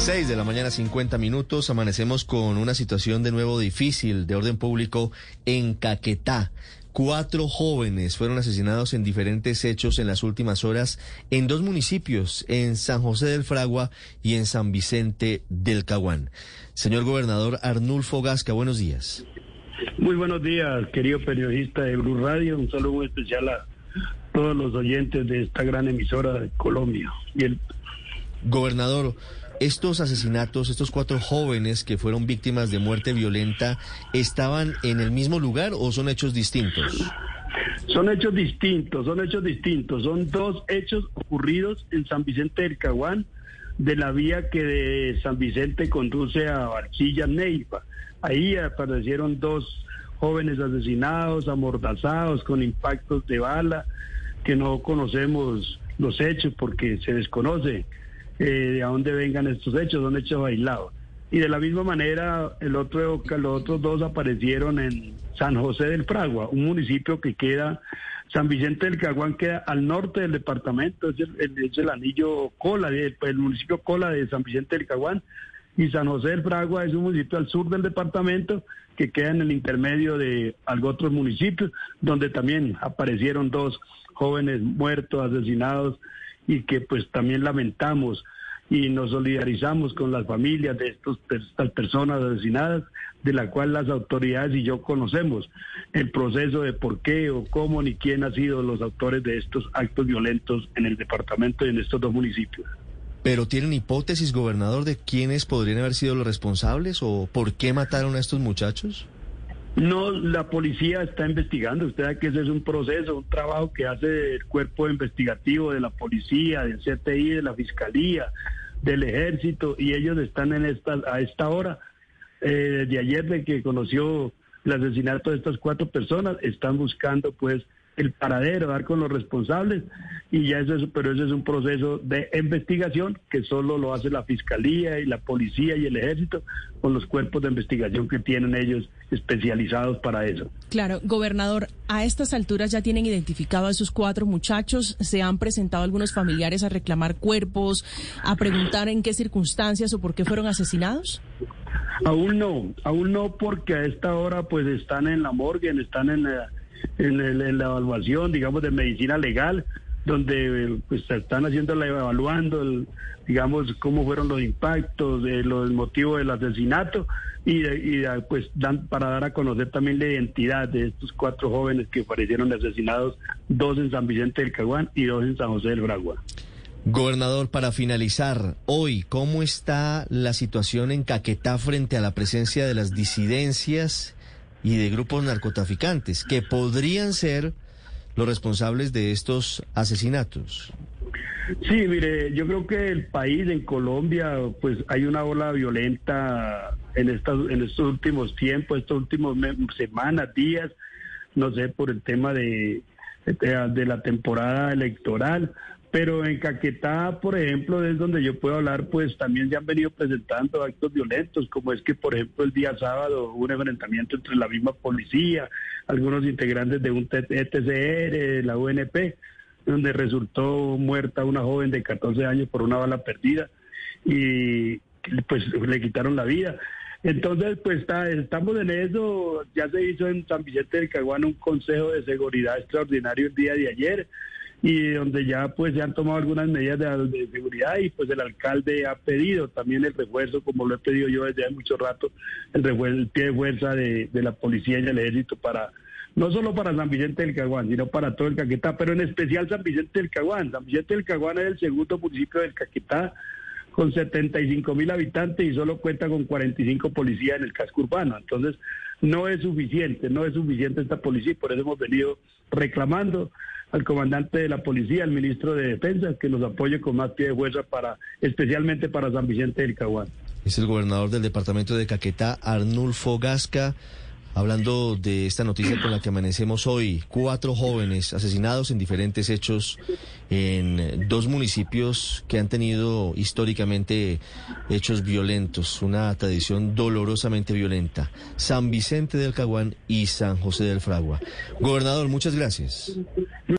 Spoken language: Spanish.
6 de la mañana, 50 minutos. Amanecemos con una situación de nuevo difícil de orden público en Caquetá. Cuatro jóvenes fueron asesinados en diferentes hechos en las últimas horas en dos municipios, en San José del Fragua y en San Vicente del Caguán. Señor gobernador Arnulfo Gasca, buenos días. Muy buenos días, querido periodista de Blue Radio. Un saludo muy especial a todos los oyentes de esta gran emisora de Colombia. Y el... Gobernador, estos asesinatos, estos cuatro jóvenes que fueron víctimas de muerte violenta, ¿estaban en el mismo lugar o son hechos distintos? Son hechos distintos, son hechos distintos. Son dos hechos ocurridos en San Vicente del Caguán, de la vía que de San Vicente conduce a Barquilla, Neiva. Ahí aparecieron dos jóvenes asesinados, amordazados, con impactos de bala, que no conocemos los hechos porque se desconoce eh, de a dónde vengan estos hechos, son hechos aislados. Y de la misma manera, el otro, los otros dos aparecieron en San José del Fragua, un municipio que queda, San Vicente del Caguán queda al norte del departamento, es el, anillo Cola, el, el municipio Cola de San Vicente del Caguán, y San José del Fragua es un municipio al sur del departamento que queda en el intermedio de algo otros municipios, donde también aparecieron dos jóvenes muertos, asesinados, y que pues también lamentamos y nos solidarizamos con las familias de estos, estas personas asesinadas, de la cual las autoridades y yo conocemos el proceso de por qué o cómo ni quién ha sido los autores de estos actos violentos en el departamento y en estos dos municipios. ¿Pero tienen hipótesis, gobernador, de quiénes podrían haber sido los responsables o por qué mataron a estos muchachos? No, la policía está investigando. Usted sabe que ese es un proceso, un trabajo que hace el cuerpo investigativo de la policía, del CTI, de la fiscalía, del ejército, y ellos están en esta, a esta hora, eh, desde ayer de que conoció el asesinato de estas cuatro personas, están buscando pues el paradero, dar con los responsables y ya eso es, pero ese es un proceso de investigación que solo lo hace la fiscalía y la policía y el ejército con los cuerpos de investigación que tienen ellos especializados para eso. Claro, gobernador, a estas alturas ya tienen identificado a esos cuatro muchachos, se han presentado algunos familiares a reclamar cuerpos, a preguntar en qué circunstancias o por qué fueron asesinados. Aún no, aún no porque a esta hora pues están en la morgue, están en la en, la evaluación, digamos, de medicina legal, donde pues están haciendo evaluando, digamos, cómo fueron los impactos, de los motivos del asesinato y, pues dan para dar a conocer también la identidad de estos cuatro jóvenes que aparecieron asesinados, dos en San Vicente del Caguán y dos en San José del Bragua. Gobernador, para finalizar, hoy, ¿cómo está la situación en Caquetá frente a la presencia de las disidencias y de grupos narcotraficantes que podrían ser los responsables de estos asesinatos. Sí, mire, yo creo que el país, en Colombia, pues hay una ola violenta en, estas, en estos últimos tiempos, estos últimos semanas, días, no sé, por el tema de, de la temporada electoral. Pero en Caquetá, por ejemplo, es donde yo puedo hablar, pues también se han venido presentando actos violentos, como es que, por ejemplo, el día sábado hubo un enfrentamiento entre la misma policía, algunos integrantes de un ETCR, la UNP, donde resultó muerta una joven de 14 años por una bala perdida y pues le quitaron la vida. Entonces, pues está, estamos en eso. Ya se hizo en San Vicente del Caguán un consejo de seguridad extraordinario el día de ayer y donde ya pues se han tomado algunas medidas de, seguridad y pues el alcalde ha pedido también el refuerzo, como lo he pedido yo desde hace mucho rato, el refuerzo, el pie de fuerza de, la policía y el ejército para no solo para San Vicente del Caguán, sino para todo el Caquetá, pero en especial San Vicente del Caguán. San Vicente del Caguán es el segundo municipio del Caquetá con 75 mil habitantes y solo cuenta con 45 policías en el casco urbano. Entonces, no es suficiente, no es suficiente esta policía y por eso hemos venido reclamando al comandante de la policía, al ministro de Defensa, que nos apoye con más pie de fuerza para, especialmente para San Vicente del Caguán. Es el gobernador del departamento de Caquetá, Arnulfo Gasca. Hablando de esta noticia con la que amanecemos hoy, cuatro jóvenes asesinados en diferentes hechos en dos municipios que han tenido históricamente hechos violentos, una tradición dolorosamente violenta, San Vicente del Caguán y San José del Fragua. Gobernador, muchas gracias.